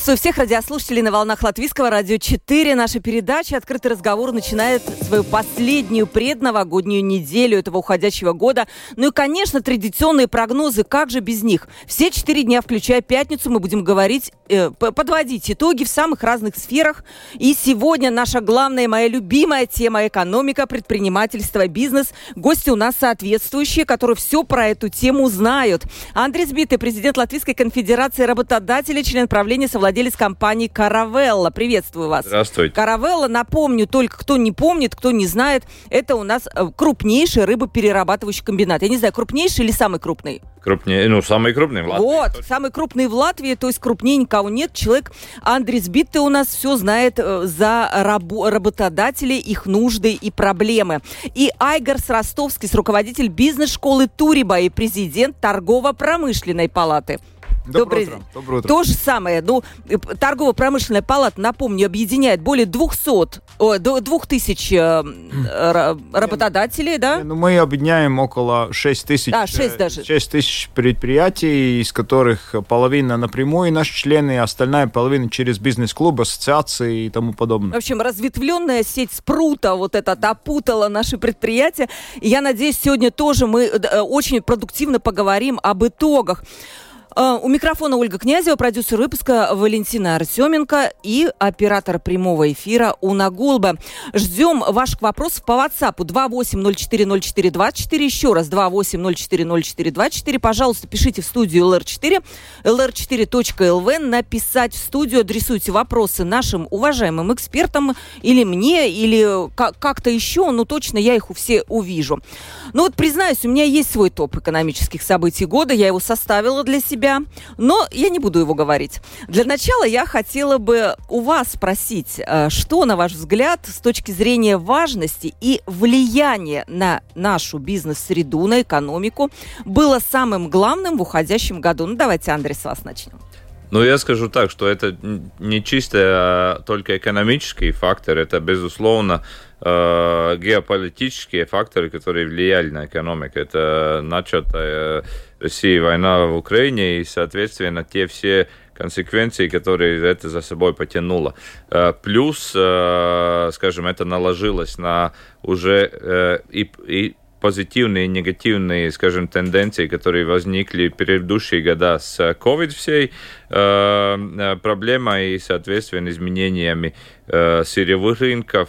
Приветствую всех радиослушателей на волнах Латвийского радио 4. Наша передача «Открытый разговор» начинает свою последнюю предновогоднюю неделю этого уходящего года. Ну и, конечно, традиционные прогнозы, как же без них? Все четыре дня, включая пятницу, мы будем говорить, э, подводить итоги в самых разных сферах. И сегодня наша главная, моя любимая тема – экономика, предпринимательство, бизнес. Гости у нас соответствующие, которые все про эту тему знают. Андрей Сбитый, президент Латвийской конфедерации работодателей, член правления Евгений, совладелец компании «Каравелла». Приветствую вас. Здравствуйте. «Каравелла», напомню, только кто не помнит, кто не знает, это у нас э, крупнейший рыбоперерабатывающий комбинат. Я не знаю, крупнейший или самый крупный? Крупнее, ну, самый крупный в Латвии. Вот, точно. самый крупный в Латвии, то есть крупнее никого нет. Человек Андрей Сбитый у нас все знает э, за рабо- работодателей, их нужды и проблемы. И Айгарс Ростовский, руководитель бизнес-школы Туриба и президент торгово-промышленной палаты. Доброе утро. Доброе утро. То же самое. Ну, э, торгово-промышленная палата, напомню, объединяет более 200, о, 2000 э, работодателей, да? Ну, мы объединяем около 6 тысяч, да, 6 даже. 6 тысяч предприятий, из которых половина напрямую наши члены, а остальная половина через бизнес-клуб, ассоциации и тому подобное. В общем, разветвленная сеть спрута вот это опутала наши предприятия. И я надеюсь, сегодня тоже мы э, очень продуктивно поговорим об итогах. А, у микрофона Ольга Князева, продюсер выпуска Валентина Артеменко и оператор прямого эфира Уна Гулба. Ждем ваших вопросов по WhatsApp 28040424. Еще раз 28040424. Пожалуйста, пишите в студию LR4, lr4.lv. Написать в студию, адресуйте вопросы нашим уважаемым экспертам или мне, или как-то еще. Ну, точно я их все увижу. Ну вот, признаюсь, у меня есть свой топ экономических событий года. Я его составила для себя себя, но я не буду его говорить. Для начала я хотела бы у вас спросить, э, что, на ваш взгляд, с точки зрения важности и влияния на нашу бизнес-среду, на экономику, было самым главным в уходящем году? Ну, давайте, Андрей, с вас начнем. Ну, я скажу так, что это не чисто а только экономический фактор, это, безусловно, э, геополитические факторы, которые влияли на экономику. Это начатая России война в Украине и, соответственно, те все консеквенции, которые это за собой потянуло. Э, плюс, э, скажем, это наложилось на уже э, и, и позитивные и негативные, скажем, тенденции, которые возникли в предыдущие года с COVID всей проблемой и, соответственно, изменениями сырьевых рынков,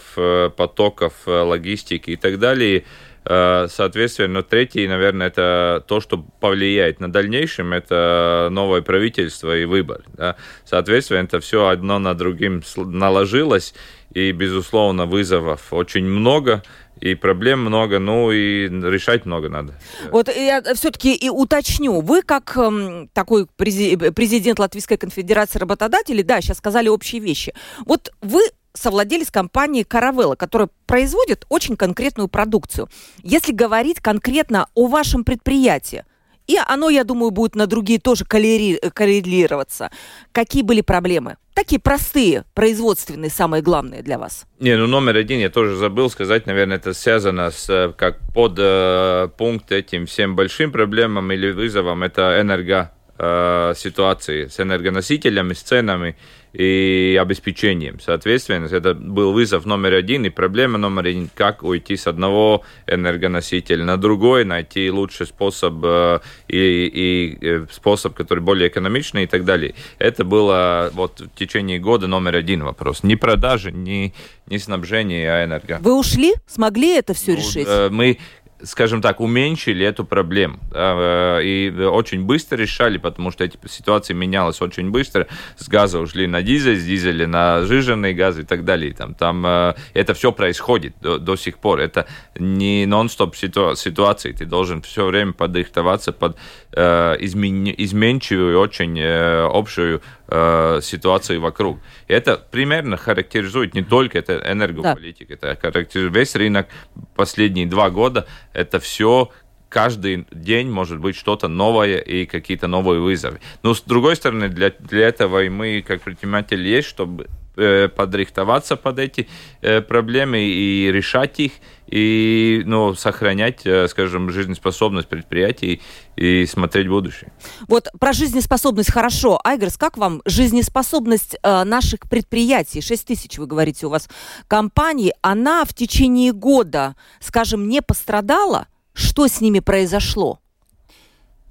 потоков логистики и так далее. Э, соответственно, третий, наверное, это то, что повлияет на дальнейшем, это новое правительство и выбор. Да? Соответственно, это все одно на другим наложилось, и, безусловно, вызовов очень много и проблем много, ну и решать много надо. Вот я все-таки и уточню. Вы как эм, такой президент Латвийской конфедерации работодателей, да, сейчас сказали общие вещи. Вот вы совладелец компании Caravella, которая производит очень конкретную продукцию. Если говорить конкретно о вашем предприятии, и оно, я думаю, будет на другие тоже коррелироваться. Какие были проблемы? Такие простые, производственные, самые главные для вас. Не, ну номер один я тоже забыл сказать, наверное, это связано с э, как под э, пункт этим всем большим проблемам или вызовам, это энерго э, ситуации с энергоносителями, с ценами и обеспечением. Соответственно, это был вызов номер один и проблема номер один, как уйти с одного энергоносителя на другой, найти лучший способ э, и, и э, способ, который более экономичный и так далее. Это было вот в течение года номер один вопрос. Ни продажи, ни, ни снабжение, а энерго. Вы ушли? Смогли это все ну, решить? Мы скажем так, уменьшили эту проблему. Э, и очень быстро решали, потому что эти ситуации менялась очень быстро. С газа ушли на дизель, с дизеля на жиженный газ и так далее. Там, там э, это все происходит до, до сих пор. Это не нон-стоп ситу, ситуации. Ты должен все время подыхтоваться под э, измен, изменчивую, очень общую э, ситуацию вокруг. И это примерно характеризует не только это энергополитика, да. это характеризует весь рынок последние два года. Это все каждый день может быть что-то новое и какие-то новые вызовы. Но с другой стороны, для, для этого и мы, как предприниматели, есть, чтобы подрихтоваться под эти э, проблемы и решать их, и ну, сохранять, э, скажем, жизнеспособность предприятий и смотреть будущее. Вот про жизнеспособность хорошо. Айгерс, как вам жизнеспособность э, наших предприятий? 6 тысяч, вы говорите, у вас компаний. Она в течение года, скажем, не пострадала? Что с ними произошло?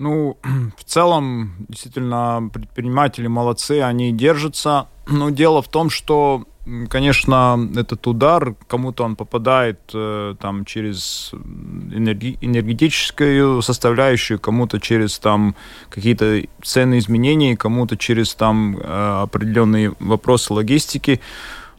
Ну, в целом, действительно, предприниматели молодцы, они держатся. Но дело в том, что, конечно, этот удар, кому-то он попадает э, там через энерги- энергетическую составляющую, кому-то через там какие-то ценные изменения, кому-то через там э, определенные вопросы логистики.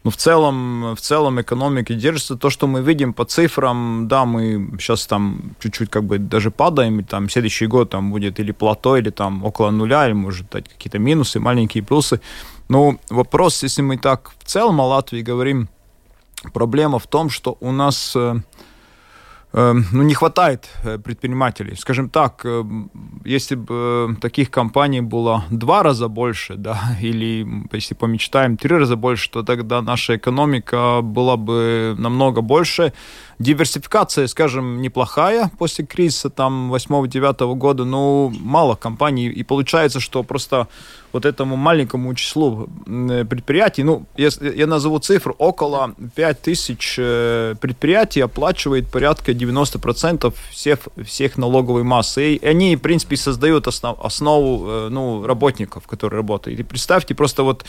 Но в целом, в целом экономика держится. То, что мы видим по цифрам, да, мы сейчас там чуть-чуть как бы даже падаем, и там следующий год там будет или плато, или там около нуля, или может быть какие-то минусы, маленькие плюсы. Но вопрос, если мы так в целом о Латвии говорим, проблема в том, что у нас э, ну, не хватает э, предпринимателей. Скажем так, э, если бы э, таких компаний было два раза больше, да, или если помечтаем три раза больше, то тогда наша экономика была бы намного больше. Диверсификация, скажем, неплохая после кризиса там 8-9 года, но мало компаний. И получается, что просто вот этому маленькому числу предприятий, ну, я, я назову цифру, около 5000 предприятий оплачивает порядка 90% всех, всех налоговой массы. И они, в принципе, создают основ, основу э, ну, работников, которые работают. И представьте, просто вот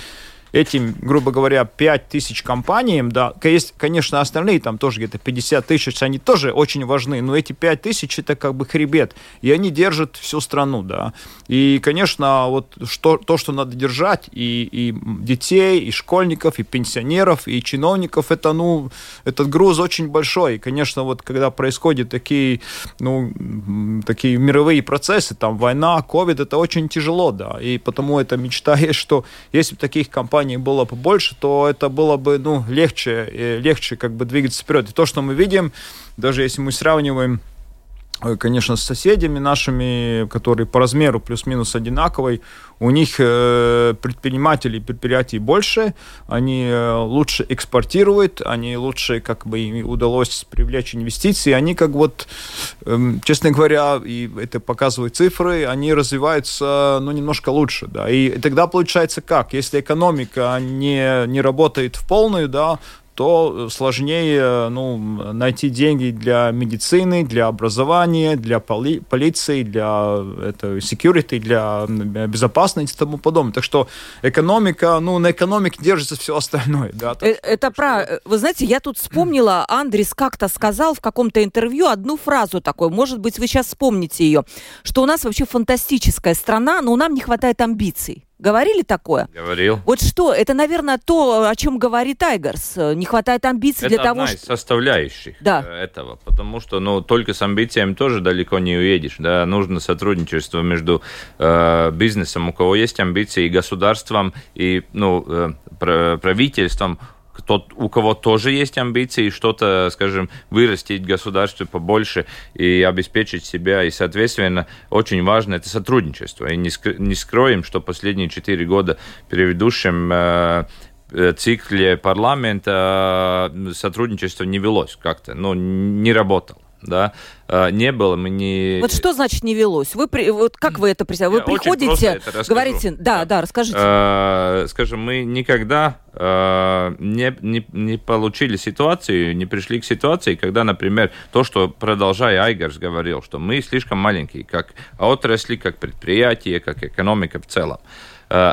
этим, грубо говоря, 5 тысяч компаниям, да, есть, конечно, остальные там тоже где-то 50 тысяч, они тоже очень важны, но эти 5 тысяч это как бы хребет, и они держат всю страну, да. И, конечно, вот что, то, что надо держать, и, и детей, и школьников, и пенсионеров, и чиновников, это, ну, этот груз очень большой. И, конечно, вот когда происходят такие, ну, такие мировые процессы, там, война, ковид, это очень тяжело, да, и потому это мечта есть, что если таких компаний компаний было побольше, то это было бы ну, легче, э, легче как бы двигаться вперед. И то, что мы видим, даже если мы сравниваем Э, конечно, с соседями нашими, которые по размеру плюс-минус одинаковые, у них э, предпринимателей, предприятий больше, они э, лучше экспортируют, они лучше, как бы им удалось привлечь инвестиции, они как вот, эм, честно говоря, и это показывают цифры, они развиваются, ну, немножко лучше, да, и тогда получается как, если экономика не, не работает в полную, да, то сложнее ну, найти деньги для медицины, для образования, для поли полиции, для это, security, для безопасности и тому подобное. Так что экономика, ну, на экономике держится все остальное. Да, так, это про... Э, вы знаете, я тут вспомнила, Андрис как-то сказал в каком-то интервью одну фразу такой, может быть, вы сейчас вспомните ее, что у нас вообще фантастическая страна, но нам не хватает амбиций. Говорили такое? Говорил. Вот что, это, наверное, то, о чем говорит Тайгерс. Не хватает амбиций это для того, что... Это одна из составляющих да. Э, этого, потому что, ну, только с амбициями тоже далеко не уедешь, да, нужно сотрудничество между э, бизнесом, у кого есть амбиции, и государством, и, ну, э, правительством, кто, у кого тоже есть амбиции что-то, скажем, вырастить в государстве побольше и обеспечить себя. И, соответственно, очень важно это сотрудничество. И не, ск- не скроем, что последние четыре года предыдущем э, э, цикле парламента э, сотрудничество не велось как-то, ну, не работало да, а, не было, мы не... Вот что значит не велось? Вы, при... вот как вы это представляете? Вы приходите, говорите... Да, да, расскажите. А, скажем, мы никогда а, не, не, не получили ситуацию, не пришли к ситуации, когда, например, то, что, продолжая, Айгерс говорил, что мы слишком маленькие, как отрасли, как предприятие, как экономика в целом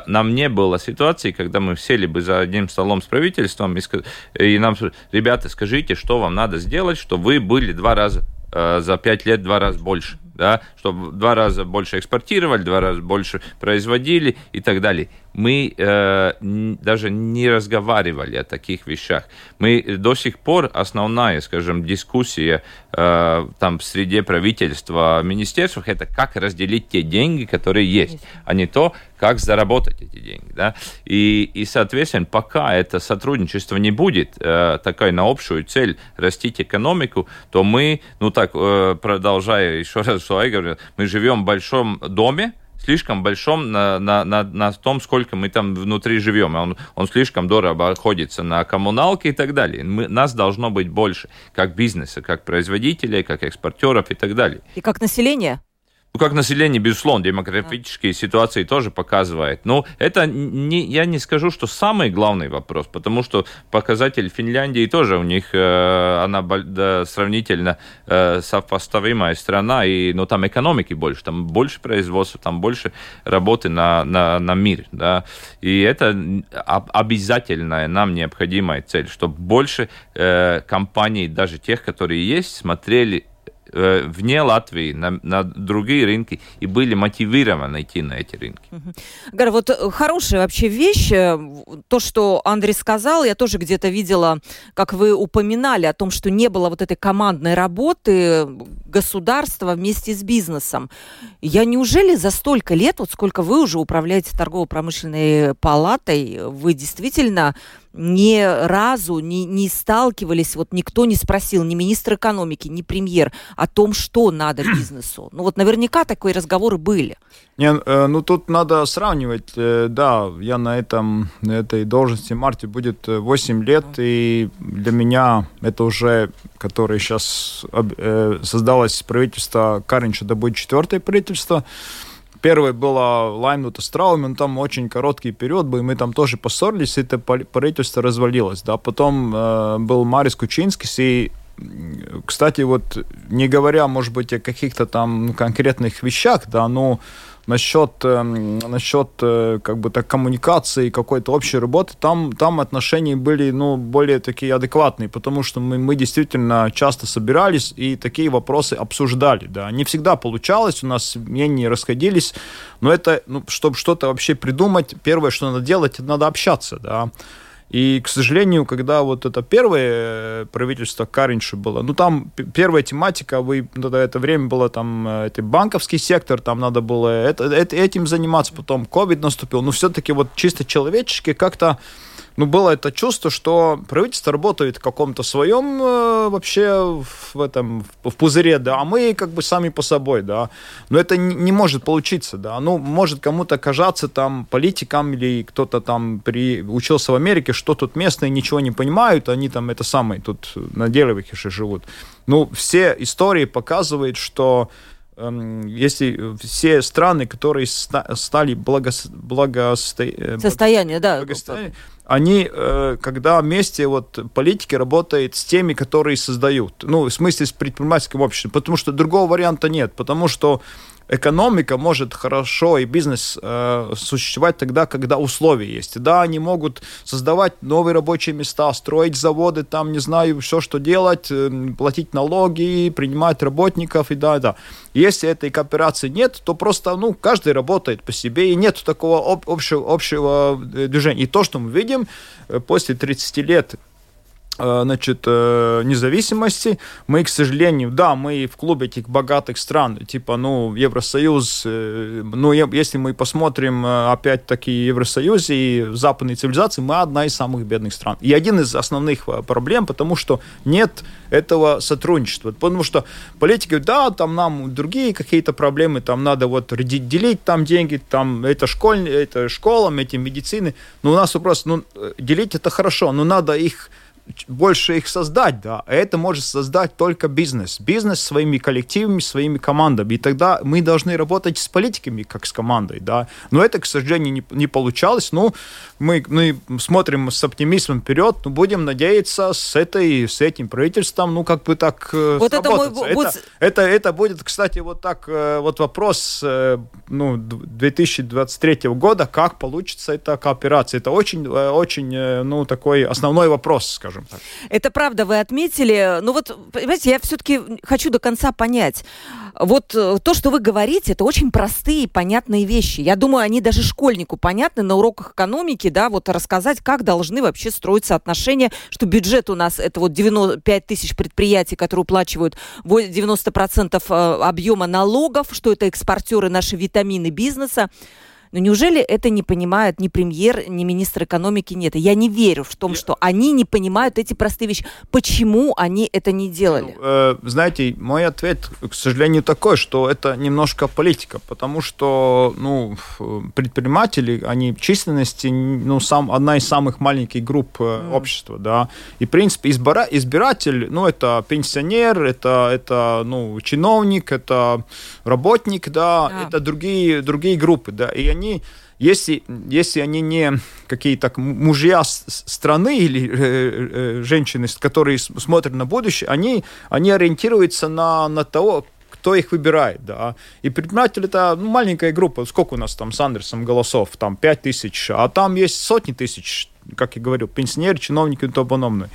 нам не было ситуации, когда мы сели бы за одним столом с правительством и, и нам, ребята, скажите, что вам надо сделать, чтобы вы были два раза Э, за пять лет два раза больше. Да, чтобы в два раза больше экспортировали, в два раза больше производили и так далее. Мы э, даже не разговаривали о таких вещах. Мы до сих пор основная, скажем, дискуссия э, там в среде правительства, министерствах, это как разделить те деньги, которые есть, а не то, как заработать эти деньги. Да? И, и, соответственно, пока это сотрудничество не будет э, такой на общую цель растить экономику, то мы, ну так, э, продолжая еще раз, что я говорю, мы живем в большом доме, слишком большом на, на, на, на том, сколько мы там внутри живем. Он, он слишком дорого обходится на коммуналке и так далее. Мы, нас должно быть больше, как бизнеса, как производителей, как экспортеров и так далее. И как население? Ну, как население, безусловно, демографические ситуации тоже показывает. Но это не, я не скажу, что самый главный вопрос, потому что показатель Финляндии тоже у них, э, она да, сравнительно э, сопоставимая страна, и, но там экономики больше, там больше производства, там больше работы на, на, на мир. Да? И это обязательная нам необходимая цель, чтобы больше э, компаний, даже тех, которые есть, смотрели вне Латвии на, на другие рынки и были мотивированы идти на эти рынки. Гар, вот э, хорошая вообще вещь, э, то, что Андрей сказал, я тоже где-то видела, как вы упоминали о том, что не было вот этой командной работы государства вместе с бизнесом. Я неужели за столько лет, вот сколько вы уже управляете торгово-промышленной палатой, вы действительно ни разу не, не сталкивались, вот никто не спросил, ни министр экономики, ни премьер о том, что надо бизнесу. Ну вот наверняка такие разговоры были. Не, э, ну тут надо сравнивать. Э, да, я на, этом, на этой должности в марте будет 8 лет, и для меня это уже, которое сейчас э, создалось правительство Каринча, это будет четвертое правительство. Первое было Лаймнута с Траумен, там очень короткий период был, и мы там тоже поссорились, и это правительство развалилось, да. Потом э, был Марис Кучинский, и кстати, вот не говоря, может быть, о каких-то там конкретных вещах, да, но насчет, э, насчет э, как бы так коммуникации, какой-то общей работы, там, там отношения были, ну, более такие адекватные, потому что мы, мы действительно часто собирались и такие вопросы обсуждали, да. Не всегда получалось, у нас мнения расходились, но это, ну, чтобы что-то вообще придумать, первое, что надо делать, это надо общаться, да. И, к сожалению, когда вот это первое э, правительство Каринши было, ну там первая тематика, вы, на это время было там э, это банковский сектор, там надо было это, это, этим заниматься, потом ковид наступил, но все-таки вот чисто человечески как-то ну, было это чувство, что правительство работает в каком-то своем э, вообще в этом, в пузыре, да, а мы как бы сами по собой, да. Но это не, не может получиться, да. Ну, может кому-то кажаться там политикам или кто-то там при, учился в Америке, что тут местные ничего не понимают, они там это самое, тут на Деревихише живут. Ну, все истории показывают, что если все страны, которые стали благо, благосто... Э, состояние, да, благостояние, они, э, когда вместе вот политики работают с теми, которые создают, ну, в смысле с предпринимательским обществом, потому что другого варианта нет, потому что экономика может хорошо и бизнес э, существовать тогда, когда условия есть. Да, они могут создавать новые рабочие места, строить заводы, там, не знаю, все, что делать, э, платить налоги, принимать работников и да, да. Если этой кооперации нет, то просто, ну, каждый работает по себе, и нет такого об, общего, общего э, движения. И то, что мы видим э, после 30 лет значит, э, независимости. Мы, к сожалению, да, мы в клубе этих богатых стран, типа, ну, Евросоюз, э, ну, если мы посмотрим опять-таки Евросоюз и западные цивилизации, мы одна из самых бедных стран. И один из основных проблем, потому что нет этого сотрудничества. Потому что политики да, там нам другие какие-то проблемы, там надо вот делить там деньги, там это, школь, это школам, эти медицины. Но у нас вопрос, ну, делить это хорошо, но надо их больше их создать, да, а это может создать только бизнес. Бизнес своими коллективами, своими командами. И тогда мы должны работать с политиками, как с командой, да. Но это, к сожалению, не, не получалось. Ну, мы, мы смотрим с оптимизмом вперед, но будем надеяться с, этой, с этим правительством, ну, как бы так э, вот это, мой... это, это, это будет, кстати, вот так, э, вот вопрос, э, ну, 2023 года, как получится эта кооперация. Это очень, очень, ну, такой основной вопрос, скажем скажем так. Это правда, вы отметили. Ну вот, понимаете, я все-таки хочу до конца понять. Вот э, то, что вы говорите, это очень простые, понятные вещи. Я думаю, они даже школьнику понятны на уроках экономики, да, вот рассказать, как должны вообще строиться отношения, что бюджет у нас это вот 95 тысяч предприятий, которые уплачивают 90% э, объема налогов, что это экспортеры наши витамины бизнеса. Но неужели это не понимают ни премьер, ни министр экономики? Нет. Я не верю в том, что они не понимают эти простые вещи. Почему они это не делали? Ну, э, знаете, мой ответ, к сожалению, такой, что это немножко политика, потому что ну, предприниматели, они в численности ну, сам, одна из самых маленьких групп mm. общества. Да? И, в принципе, избира, избиратель, ну, это пенсионер, это, это ну, чиновник, это работник, да, а. это другие, другие группы. Да? И они они, если, если они не какие-то мужья страны или э, э, женщины, которые смотрят на будущее, они, они ориентируются на, на того, кто их выбирает, да. И предприниматель это ну, маленькая группа. Сколько у нас там с Андерсом голосов? Там 5 тысяч, а там есть сотни тысяч, как я говорил, пенсионеры, чиновники и тому подобное.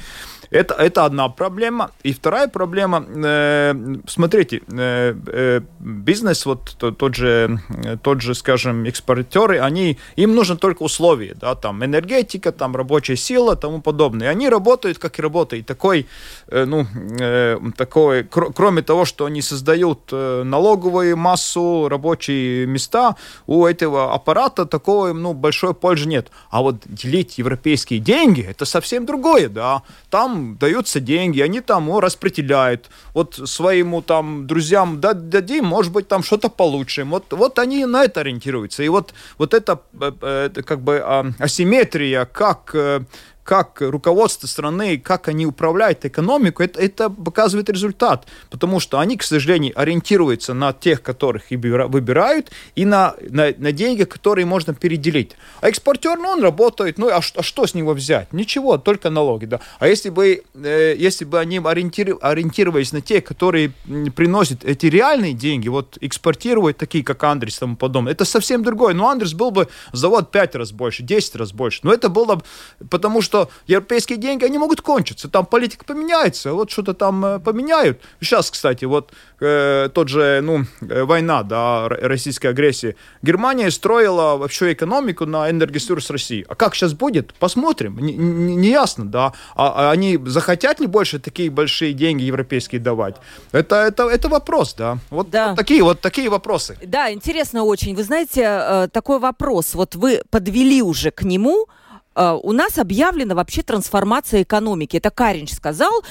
Это, это одна проблема. И вторая проблема, э, смотрите, э, э, бизнес, вот то, тот же, тот же, скажем, экспортеры, они, им нужно только условия, да, там энергетика, там рабочая сила, тому подобное. Они работают, как и работают. Такой, э, ну, э, такой, кр кроме того, что они создают э, налоговую массу, рабочие места, у этого аппарата такого, ну, большой пользы нет. А вот делить европейские деньги, это совсем другое, да. Там даются деньги, они там о, распределяют. Вот своему там друзьям дадим, может быть, там что-то получше. Вот, вот они на это ориентируются. И вот, вот это, э, это как бы а, асимметрия, как э, как руководство страны, как они управляют экономику, это, это показывает результат. Потому что они, к сожалению, ориентируются на тех, которых и выбирают, и на, на, на деньги, которые можно переделить. А экспортер, ну, он работает, ну, а, а что с него взять? Ничего, только налоги, да. А если бы, э, если бы они ориентир, ориентировались на тех, которые приносят эти реальные деньги, вот экспортируют такие, как Андрес и тому подобное, это совсем другое. Ну, Андрес был бы завод 5 раз больше, 10 раз больше. Но это было потому что что европейские деньги, они могут кончиться. Там политика поменяется, вот что-то там э, поменяют. Сейчас, кстати, вот э, тот же, ну, э, война, да, российская агрессия. Германия строила вообще экономику на энергоресурс России. А как сейчас будет? Посмотрим. Не, не, не ясно, да. А, а они захотят ли больше такие большие деньги европейские давать? Это, это, это вопрос, да. Вот, да. вот такие вот такие вопросы. Да, интересно очень. Вы знаете, э, такой вопрос. Вот вы подвели уже к нему, у нас объявлена вообще трансформация экономики. Это Каринч сказал,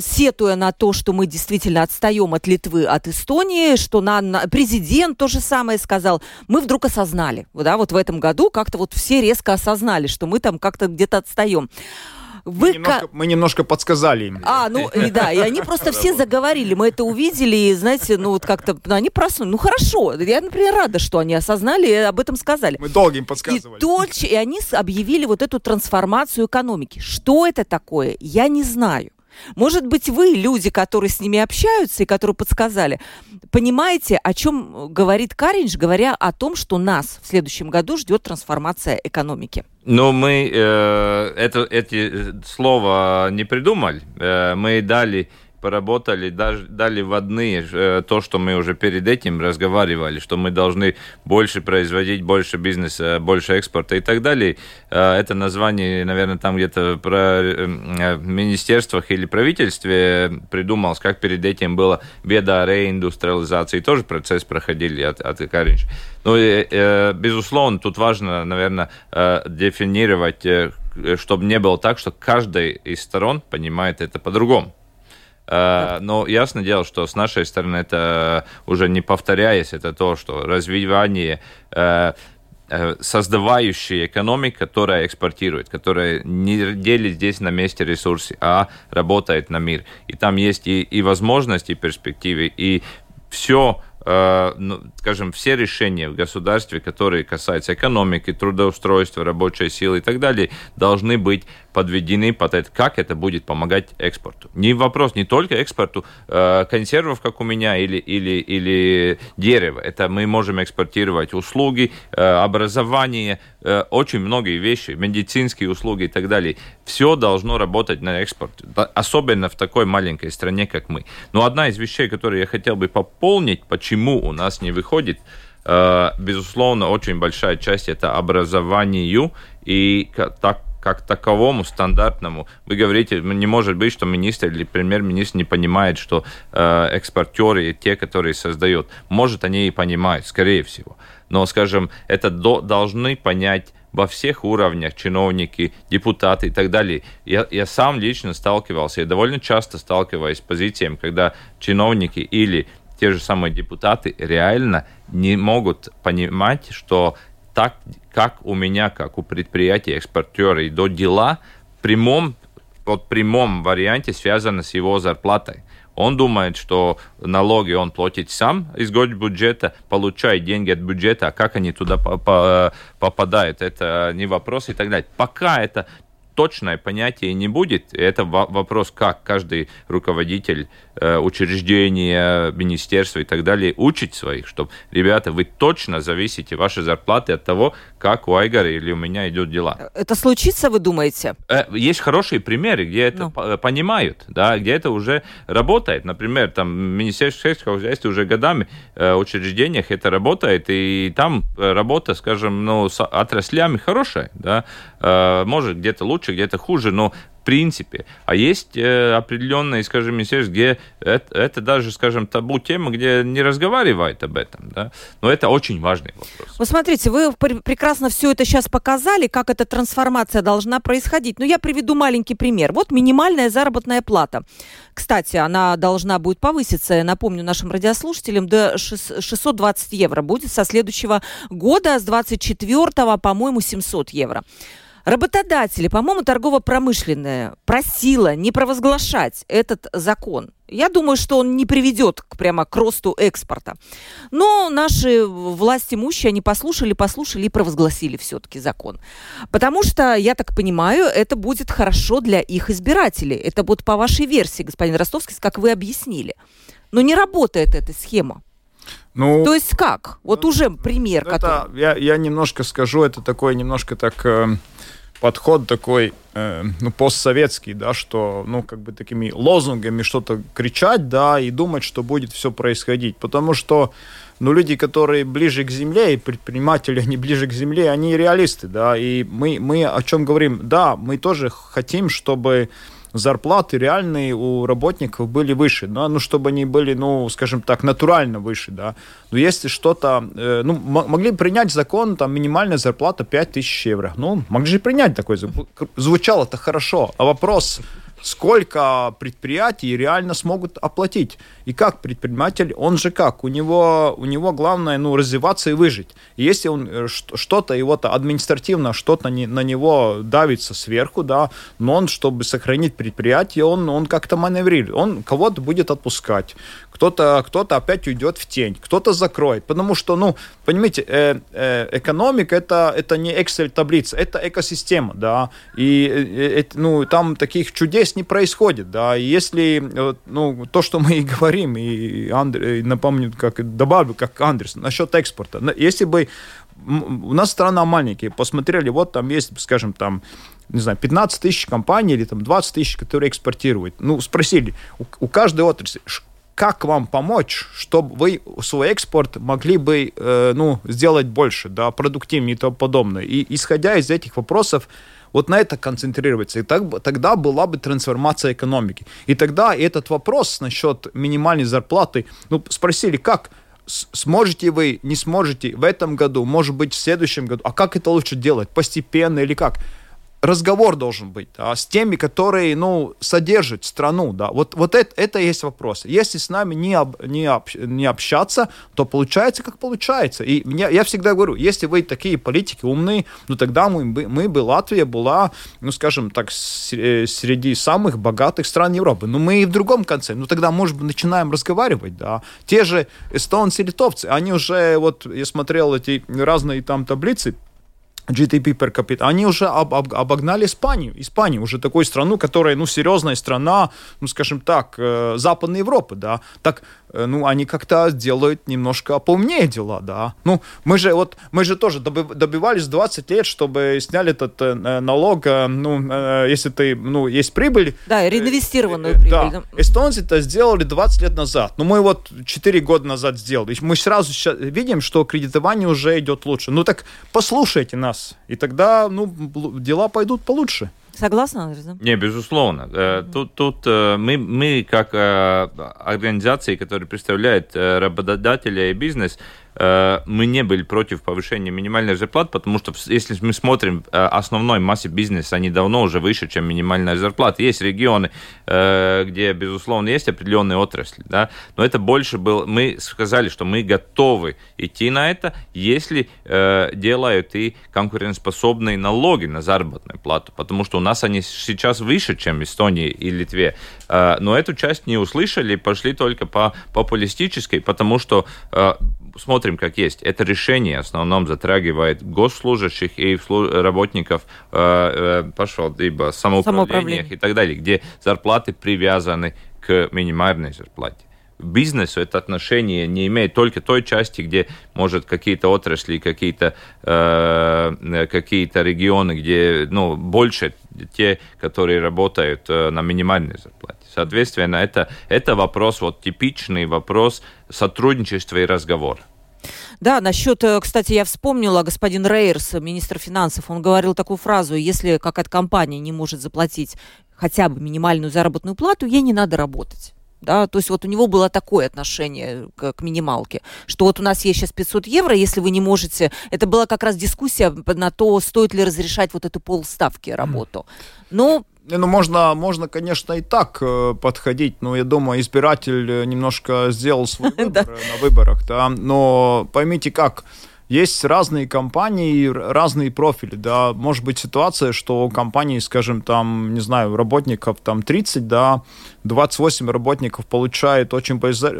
сетуя на то, что мы действительно отстаем от Литвы, от Эстонии, что на, на, президент то же самое сказал. Мы вдруг осознали, да, вот в этом году как-то вот все резко осознали, что мы там как-то где-то отстаем. Вы мы, немножко, мы немножко подсказали им. А, ну и да, и они просто все заговорили, мы это увидели, и знаете, ну вот как-то, ну, они проснулись. Ну хорошо, я, например, рада, что они осознали и об этом сказали. Мы долго им подсказывали. И, точно, и они объявили вот эту трансформацию экономики. Что это такое, я не знаю. Может быть, вы, люди, которые с ними общаются и которые подсказали, понимаете, о чем говорит Каринч, говоря о том, что нас в следующем году ждет трансформация экономики? Ну, мы э, это, эти слова не придумали. Э, мы дали поработали, дали вводные, э, то, что мы уже перед этим разговаривали, что мы должны больше производить, больше бизнеса, больше экспорта и так далее. Э, это название, наверное, там где-то про э, министерствах или правительстве придумалось, как перед этим было беда реиндустриализации, тоже процесс проходили от, от Каринч. Ну, безусловно, тут важно, наверное, дефинировать, чтобы не было так, что каждая из сторон понимает это по-другому. Э, но ясно дело, что с нашей стороны это уже не повторяясь, это то, что развивание э, э, создавающая экономика, которая экспортирует, которая не делит здесь на месте ресурсы, а работает на мир. И там есть и, и возможности, и перспективы, и все ну, скажем, все решения в государстве, которые касаются экономики, трудоустройства, рабочей силы и так далее, должны быть подведены под это, как это будет помогать экспорту. Не вопрос не только экспорту э, консервов, как у меня, или, или, или дерева. Это мы можем экспортировать услуги, э, образование, э, очень многие вещи, медицинские услуги и так далее. Все должно работать на экспорт, особенно в такой маленькой стране, как мы. Но одна из вещей, которые я хотел бы пополнить, почему у нас не выходит, э, безусловно, очень большая часть это образованию и так как таковому стандартному. Вы говорите, не может быть, что министр или премьер-министр не понимает, что э, экспортеры те, которые создают. Может, они и понимают, скорее всего. Но, скажем, это до, должны понять во всех уровнях, чиновники, депутаты и так далее. Я, я сам лично сталкивался, я довольно часто сталкиваюсь с позициями, когда чиновники или те же самые депутаты реально не могут понимать, что так, как у меня, как у предприятия экспортера идут дела, в прямом, вот прямом варианте связано с его зарплатой. Он думает, что налоги он платит сам из бюджета, получает деньги от бюджета, а как они туда попадают, это не вопрос и так далее. Пока это точное понятие не будет. Это вопрос, как каждый руководитель э, учреждения, министерства и так далее учить своих, чтобы, ребята, вы точно зависите, ваши зарплаты от того, как у Айгара или у меня идут дела. Это случится, вы думаете? Э, есть хорошие примеры, где это ну. понимают, да, где это уже работает. Например, там Министерство сельского хозяйства уже годами э, в учреждениях это работает, и там работа, скажем, ну, с отраслями хорошая, да, может где-то лучше, где-то хуже, но принципе. А есть э, определенные, скажем, министерства, где это, это даже, скажем, табу тема, где не разговаривают об этом. Да? Но это очень важный вопрос. Вы смотрите, вы прекрасно все это сейчас показали, как эта трансформация должна происходить. Но я приведу маленький пример. Вот минимальная заработная плата. Кстати, она должна будет повыситься, я напомню нашим радиослушателям, до 620 евро будет со следующего года, с 24 по-моему, 700 евро. Работодатели, по-моему, торгово-промышленная просила не провозглашать этот закон. Я думаю, что он не приведет к, прямо к росту экспорта. Но наши власти имущие, они послушали, послушали и провозгласили все-таки закон. Потому что, я так понимаю, это будет хорошо для их избирателей. Это вот по вашей версии, господин Ростовский, как вы объяснили. Но не работает эта схема. Ну, То есть как? Вот ну, уже пример. Это, который... я, я немножко скажу, это такой немножко так... Э подход такой, э, ну, постсоветский, да, что, ну, как бы такими лозунгами что-то кричать, да, и думать, что будет все происходить. Потому что, ну, люди, которые ближе к земле, и предприниматели, они ближе к земле, они реалисты, да, и мы, мы о чем говорим? Да, мы тоже хотим, чтобы зарплаты реальные у работников были выше, да, ну, чтобы они были, ну, скажем так, натурально выше, да. Но если что-то, э, ну, могли принять закон, там, минимальная зарплата 5000 евро, ну, могли же принять такой, звучало это хорошо, а вопрос, сколько предприятий реально смогут оплатить. И как предприниматель, он же как? У него, у него главное ну, развиваться и выжить. И если он э, что-то, его-то административно что-то не, на него давится сверху, да, но он, чтобы сохранить предприятие, он, он как-то маневрирует. Он кого-то будет отпускать, кто-то кто опять уйдет в тень, кто-то закроет. Потому что, ну, понимаете, э, э, экономика это, это не Excel-таблица, это экосистема, да, и э, э ну, там таких чудес не происходит, да, и если, ну, то, что мы и говорим, и Андрей, напомню, как добавлю, как Андрес, насчет экспорта, если бы у нас страна маленькая, посмотрели, вот там есть, скажем, там, не знаю, 15 тысяч компаний или там 20 тысяч, которые экспортируют. Ну, спросили, у, у каждой отрасли, как вам помочь, чтобы вы свой экспорт могли бы э, ну, сделать больше, да, продуктивнее и тому подобное. И исходя из этих вопросов, вот на это концентрироваться. И так, тогда была бы трансформация экономики. И тогда этот вопрос насчет минимальной зарплаты, ну, спросили, как сможете вы, не сможете в этом году, может быть, в следующем году, а как это лучше делать, постепенно или как? Разговор должен быть да, с теми, которые, ну, содержат страну, да. Вот, вот это, это есть вопрос. Если с нами не, об, не, об, не общаться, то получается, как получается. И я, я всегда говорю, если вы такие политики умные, ну, тогда мы, мы бы, Латвия была, ну, скажем так, э, среди самых богатых стран Европы. Но мы и в другом конце. Ну, тогда, может быть, начинаем разговаривать, да. Те же эстонцы, литовцы, они уже, вот, я смотрел эти разные там таблицы, GDP per capita, они уже об, об, обогнали Испанию. Испанию уже такую страну, которая, ну, серьезная страна, ну, скажем так, э, Западной Европы, да. Так Э, ну, они как-то делают немножко поумнее дела, да. Ну, мы же вот, мы же тоже добивались 20 лет, чтобы сняли этот э, налог, э, ну, э, если ты, ну, есть прибыль. Да, реинвестированную э, прибыль. Да, эстонцы это сделали 20 лет назад, но мы вот 4 года назад сделали. Мы сразу видим, что кредитование уже идет лучше. Ну, так послушайте нас, и тогда, ну, дела пойдут получше. Согласна, Андрей? Не, безусловно. Mm-hmm. Тут, тут э, мы, мы, как э, организации, которые представляют работодателя и бизнес, Э, мы не были против повышения минимальной зарплаты, потому что если мы смотрим э, основной массе бизнеса, они давно уже выше, чем минимальная зарплата. Есть регионы, э, где, безусловно, есть определенные отрасли, да, но это больше был, мы сказали, что мы готовы идти на это, если делают и конкурентоспособные налоги на заработную плату, потому что у нас они сейчас выше, чем в Эстонии и Литве. Но эту часть не услышали, пошли только по популистической, потому что смотрим как есть. Это решение в основном затрагивает госслужащих и работников э, э, пошел, либо самоуправлениях и так далее, где зарплаты привязаны к минимальной зарплате бизнесу это отношение не имеет только той части, где, может, какие-то отрасли, какие-то э, какие регионы, где ну, больше те, которые работают э, на минимальной зарплате. Соответственно, это, это вопрос, вот типичный вопрос сотрудничества и разговора. Да, насчет, э, кстати, я вспомнила, господин Рейерс, министр финансов, он говорил такую фразу, если какая-то компания не может заплатить хотя бы минимальную заработную плату, ей не надо работать. Да, то есть вот у него было такое отношение к, к минималке, что вот у нас есть сейчас 500 евро, если вы не можете, это была как раз дискуссия на то, стоит ли разрешать вот эту полставки работу. Но ну, можно, можно, конечно, и так э, подходить, но я думаю, избиратель э, немножко сделал свой выбор на выборах, да, но поймите как, есть разные компании, разные профили, да, может быть ситуация, что у компании, скажем, там, не знаю, работников там 30, да, 28 работников получают очень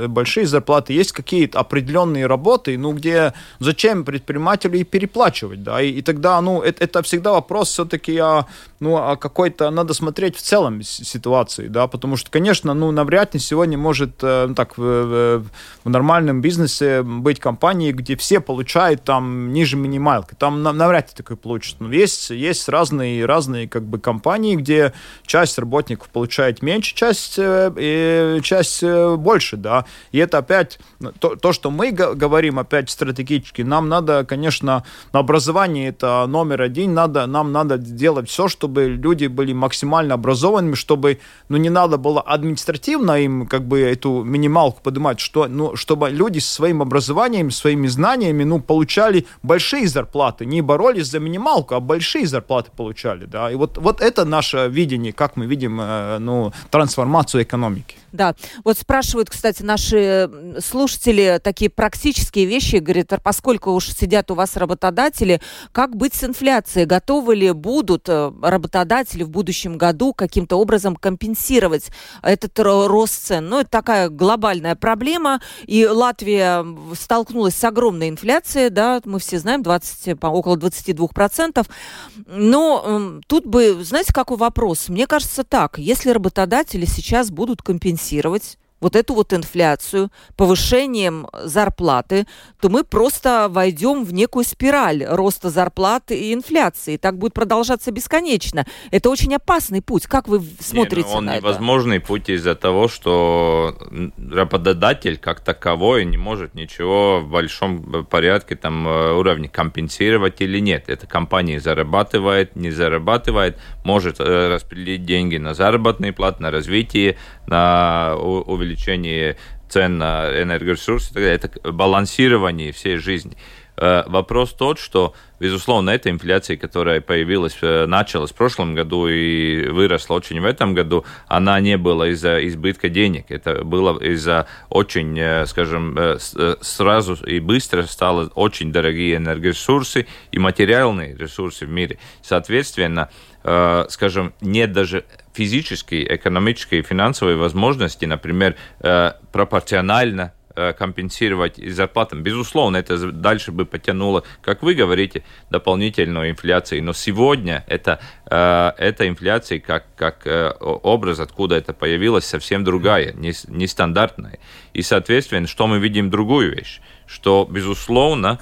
большие зарплаты, есть какие-то определенные работы, ну, где зачем предпринимателю переплачивать, да, и, и тогда, ну, это, это всегда вопрос все-таки о, ну, о какой-то, надо смотреть в целом ситуации, да, потому что, конечно, ну, навряд ли сегодня может, э, ну, так, в, в нормальном бизнесе быть компании, где все получают там ниже минималки, там навряд ли такое получится, но есть, есть разные, разные, как бы, компании, где часть работников получает меньше, часть э, часть э, больше, да. И это опять ну, то, то, что мы говорим опять стратегически, нам надо, конечно, на образование это номер один, надо, нам надо делать все, чтобы люди были максимально образованными, чтобы, ну, не надо было административно им как бы эту минималку поднимать, что, ну, чтобы люди со своим образованием, своими знаниями, ну, получали большие зарплаты, не боролись за минималку, а большие зарплаты получали, да. И вот, вот это наше видение, как мы видим, э, ну, трансформацию экономики. Да, вот спрашивают, кстати, наши слушатели такие практические вещи, говорят, а поскольку уж сидят у вас работодатели, как быть с инфляцией? Готовы ли будут э, работодатели в будущем году каким-то образом компенсировать этот рост цен? Ну, это такая глобальная проблема, и Латвия столкнулась с огромной инфляцией, да, мы все знаем, 20, около 22%. Но тут бы, знаете, какой вопрос? Мне кажется так, если работодатели сейчас будут компенсировать вот эту вот инфляцию повышением зарплаты, то мы просто войдем в некую спираль роста зарплаты и инфляции. Так будет продолжаться бесконечно. Это очень опасный путь. Как вы смотрите Не, ну, он на невозможный это? путь из-за того, что работодатель как таковой не может ничего в большом порядке там э, уровне компенсировать или нет. Это компания зарабатывает, не зарабатывает, может э, распределить деньги на заработные платы, на развитие, на увеличение цен на энергоресурсы, это балансирование всей жизни. Э, вопрос тот, что, безусловно, эта инфляция, которая появилась, э, началась в прошлом году и выросла очень в этом году, она не была из-за избытка денег. Это было из-за очень, э, скажем, сразу и быстро стало очень дорогие энергоресурсы и материальные ресурсы в мире. Соответственно, скажем, нет даже физической, экономической и финансовой возможности, например, пропорционально Э, компенсировать зарплатам. Безусловно, это дальше бы потянуло, как вы говорите, дополнительную инфляцию. Но сегодня это, э, эта инфляция как, как э, образ, откуда это появилось, совсем другая, нестандартная. И, соответственно, что мы видим другую вещь, что, безусловно,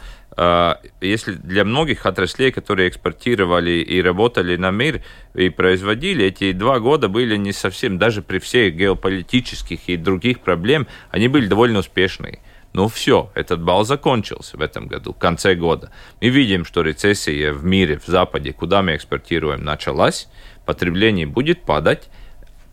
если для многих отраслей, которые экспортировали и работали на мир и производили, эти два года были не совсем, даже при всех геополитических и других проблем, они были довольно успешные. Ну все, этот бал закончился в этом году, в конце года. Мы видим, что рецессия в мире, в Западе, куда мы экспортируем, началась, потребление будет падать,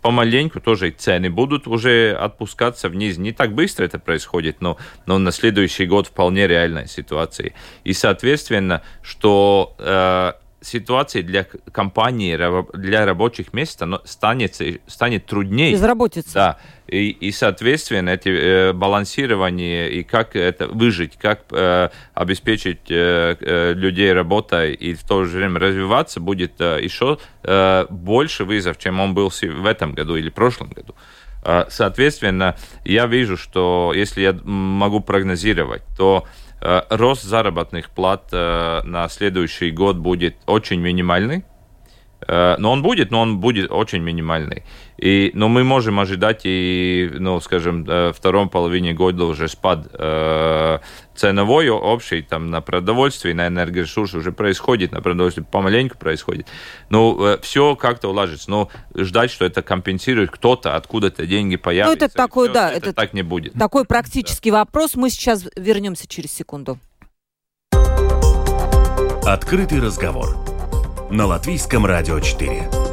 помаленьку тоже цены будут уже отпускаться вниз. Не так быстро это происходит, но, но на следующий год вполне реальная ситуация. И, соответственно, что э, ситуация для компании, для рабочих мест станет, станет труднее. Безработица. Да. И, и соответственно, эти э, балансирование и как это выжить, как э, обеспечить э, э, людей работой и в то же время развиваться, будет э, еще э, больше вызов, чем он был в этом году или в прошлом году. Э, соответственно, я вижу, что если я могу прогнозировать, то Э, рост заработных плат э, на следующий год будет очень минимальный. Э, но он будет, но он будет очень минимальный. И, но мы можем ожидать и, ну, скажем, в втором половине года уже спад э, ценовой общий там на продовольствие, на энергоресурсы уже происходит, на продовольствие помаленьку происходит. Ну, э, все как-то уложится. Но ждать, что это компенсирует кто-то, откуда-то деньги появятся. Ну, это такой, все, да. Это, это так не будет. Такой практический да. вопрос. Мы сейчас вернемся через секунду. Открытый разговор на Латвийском радио 4.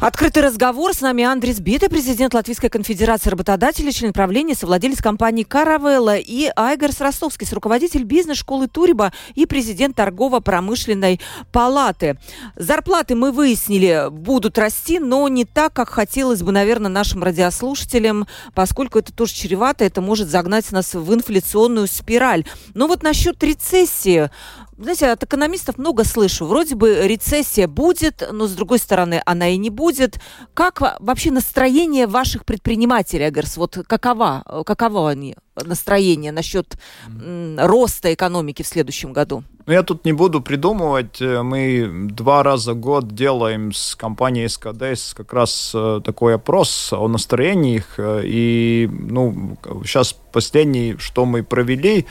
Открытый разговор. С нами Андрей Биты, президент Латвийской конфедерации работодателей, член правления, совладелец компании «Каравелла» и Айгарс Ростовский, руководитель бизнес-школы Туриба и президент торгово-промышленной палаты. Зарплаты, мы выяснили, будут расти, но не так, как хотелось бы, наверное, нашим радиослушателям, поскольку это тоже чревато, это может загнать нас в инфляционную спираль. Но вот насчет рецессии, знаете, от экономистов много слышу. Вроде бы рецессия будет, но с другой стороны она и не будет. Как вообще настроение ваших предпринимателей, Агарс? Вот какова, каково они настроение насчет м, роста экономики в следующем году? Ну, я тут не буду придумывать. Мы два раза в год делаем с компанией СКДС как раз э, такой опрос о настроениях. И ну, сейчас последний, что мы провели,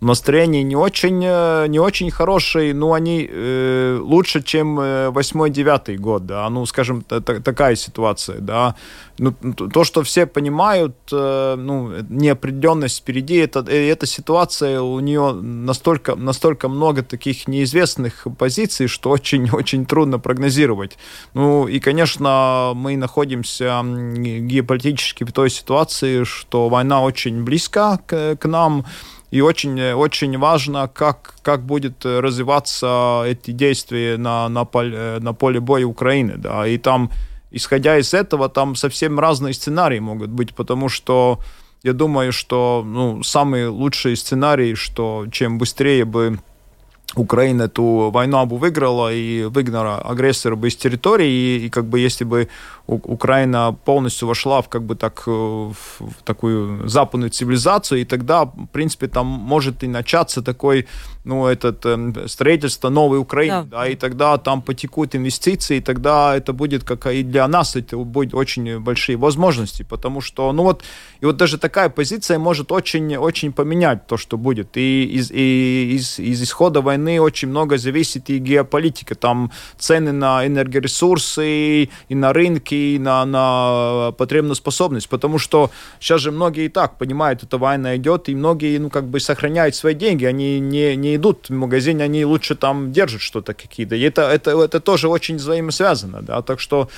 настроение не очень, э, не очень хорошее, но они э, лучше, чем э, восьмой-девятый год, да, ну, скажем, такая ситуация, да. Ну, то, что все понимают, э, ну, неопределенность впереди, это, э, эта ситуация, у нее настолько, настолько много таких неизвестных позиций, что очень-очень трудно прогнозировать. Ну, и, конечно, мы находимся геополитически в той ситуации, что война очень близка к, к нам, и очень, очень важно, как, как будет развиваться эти действия на, на, поле, на поле боя Украины. Да. И там, исходя из этого, там совсем разные сценарии могут быть, потому что я думаю, что ну, самый лучший сценарий, что чем быстрее бы Украина эту войну бы выиграла и выгнала агрессора бы из территории, и, и как бы если бы Украина полностью вошла в как бы так э, в такую западную цивилизацию, и тогда, в принципе, там может и начаться такой, ну, этот э, строительство новой Украины, да. да, и тогда там потекут инвестиции, и тогда это будет как и для нас это будет очень большие возможности, потому что, ну вот, и вот даже такая позиция может очень, очень поменять то, что будет, и из, и из, из исхода войны очень много зависит и геополитика, там цены на энергоресурсы, и на рынки, и на, на потребную способность, потому что сейчас же многие и так понимают, эта война идет, и многие, ну, как бы сохраняют свои деньги, они не, не идут в магазин, они лучше там держат что-то какие-то, и это, это, это тоже очень взаимосвязано, да, так что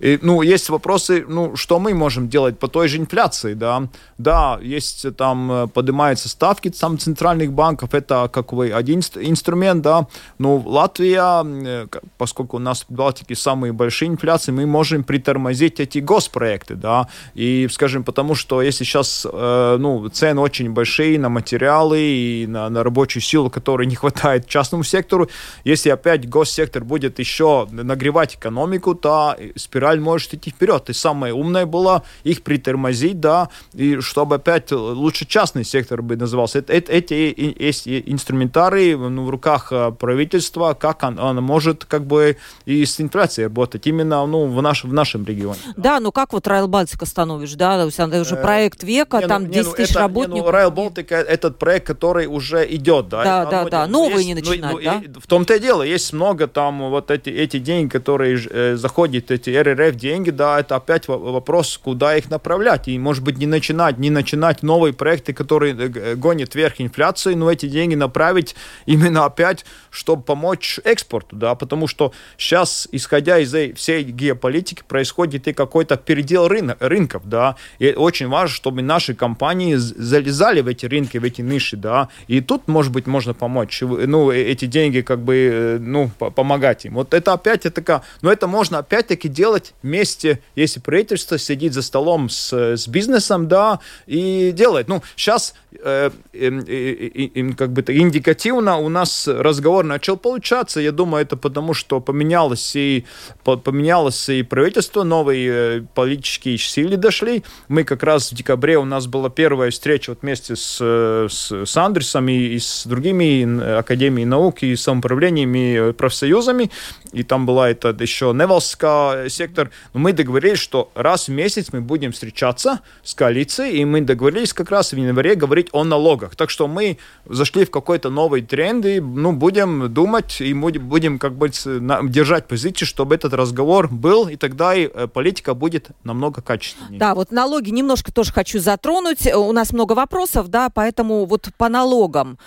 И, ну, есть вопросы, ну, что мы можем делать по той же инфляции, да. Да, есть там э, поднимаются ставки там центральных банков, это как вы один инструмент, да. Но Латвия, э, поскольку у нас в Балтике самые большие инфляции, мы можем притормозить эти госпроекты, да. И, скажем, потому что если сейчас, э, ну, цены очень большие на материалы и на, на рабочую силу, которой не хватает частному сектору, если опять госсектор будет еще нагревать экономику, то спираль может идти вперед. И самое умное было их притормозить, да, и чтобы опять лучше частный сектор бы назывался. Это, эти есть инструментарии ну, в руках э, правительства, как оно может как бы и с инфляцией работать именно ну, в, наш, в нашем регионе. Да, ну как вот Райл Балтика становишь, да, это уже э, проект века, не, там ну, 10 ну, тысяч это, работников. Не, ну, Райл Балтика этот проект, который уже идет, да. Да, да, да, новый не начинать, ну, да? В том-то и дело, есть много там вот эти, эти деньги, которые э, заходят, эти РРФ деньги, да, это опять вопрос, куда их направлять. И, может быть, не начинать, не начинать новые проекты, которые э, гонят вверх инфляцию, но эти деньги направить именно опять, чтобы помочь экспорту, да, потому что сейчас, исходя из всей геополитики, происходит и какой-то передел рынок, рынков, да, и очень важно, чтобы наши компании залезали в эти рынки, в эти ниши, да, и тут, может быть, можно помочь, ну, э, эти деньги как бы, э, ну, помогать им. Вот это опять, это но это можно опять-таки делать вместе, если правительство сидит за столом с, с бизнесом, да, и делает. Ну, сейчас э, э, э, э, как бы индикативно у нас разговор начал получаться. Я думаю, это потому, что поменялось и, поменялось и правительство, новые э, политические силы дошли. Мы как раз в декабре у нас была первая встреча вот вместе с, с, с Андресом и, и с другими академией наук и самоуправлениями, профсоюзами. И там была это еще Невелска сектор. Но мы договорились, что раз в месяц мы будем встречаться с коалицией, и мы договорились как раз в январе говорить о налогах. Так что мы зашли в какой-то новый тренд, и ну, будем думать, и будем как бы держать позицию, чтобы этот разговор был, и тогда и э, политика будет намного качественнее. Да, вот налоги немножко тоже хочу затронуть. У нас много вопросов, да, поэтому вот по налогам.